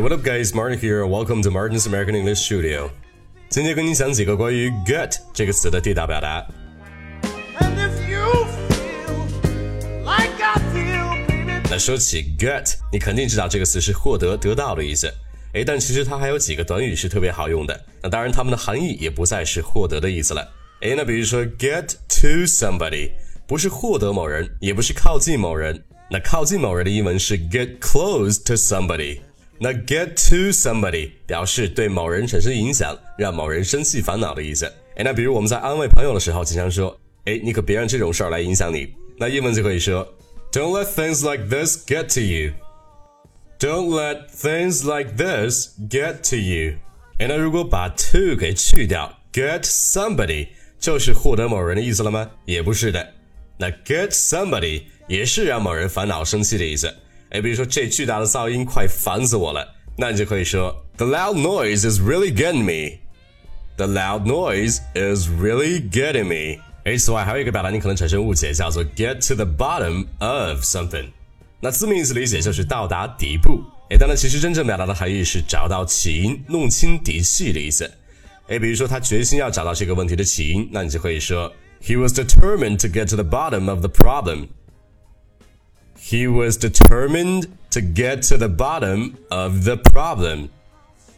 what up, guys? Martin here. Welcome to Martin's American English Studio. 今天跟你讲几个关于 get 这个词的地道表达。那说起 get，你肯定知道这个词是获得、得到的意思。诶，但其实它还有几个短语是特别好用的。那当然，它们的含义也不再是获得的意思了。诶，那比如说 get to somebody，不是获得某人，也不是靠近某人。那靠近某人的英文是 get close to somebody。那 get to somebody 表示对某人产生影响，让某人生气烦恼的意思。诶，那比如我们在安慰朋友的时候，经常说，诶，你可别让这种事儿来影响你。那英文就可以说，Don't let things like this get to you。Don't let things like this get to you。哎，那如果把 to 给去掉，get somebody 就是获得某人的意思了吗？也不是的。那 get somebody 也是让某人烦恼生气的意思。哎，比如说这巨大的噪音快烦死我了，那你就可以说 The loud noise is really getting me。The loud noise is really getting me。哎，此外还有一个表达你可能产生误解，叫做 get to the bottom of something。那字面意思理解就是到达底部，诶，当然其实真正表达的含义是找到起因、弄清底细的意思。诶，比如说他决心要找到这个问题的起因，那你就可以说 He was determined to get to the bottom of the problem. He was determined to get to the bottom of the problem.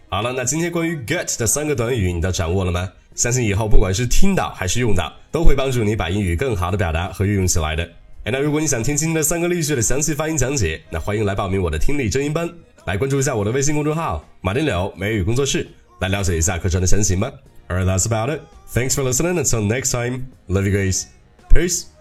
好了，那今天关于 get 的三个短语你都掌握了吗？相信以后不管是听到还是用到，都会帮助你把英语更好的表达和运用起来的。哎，那如果你想听今天的三个例句的详细发音讲解，那欢迎来报名我的听力真音班，来关注一下我的微信公众号“马丁柳美语工作室”，来了解一下课程的详情吧。Alright, that's about it. Thanks for listening. Until next time, love you guys. Peace.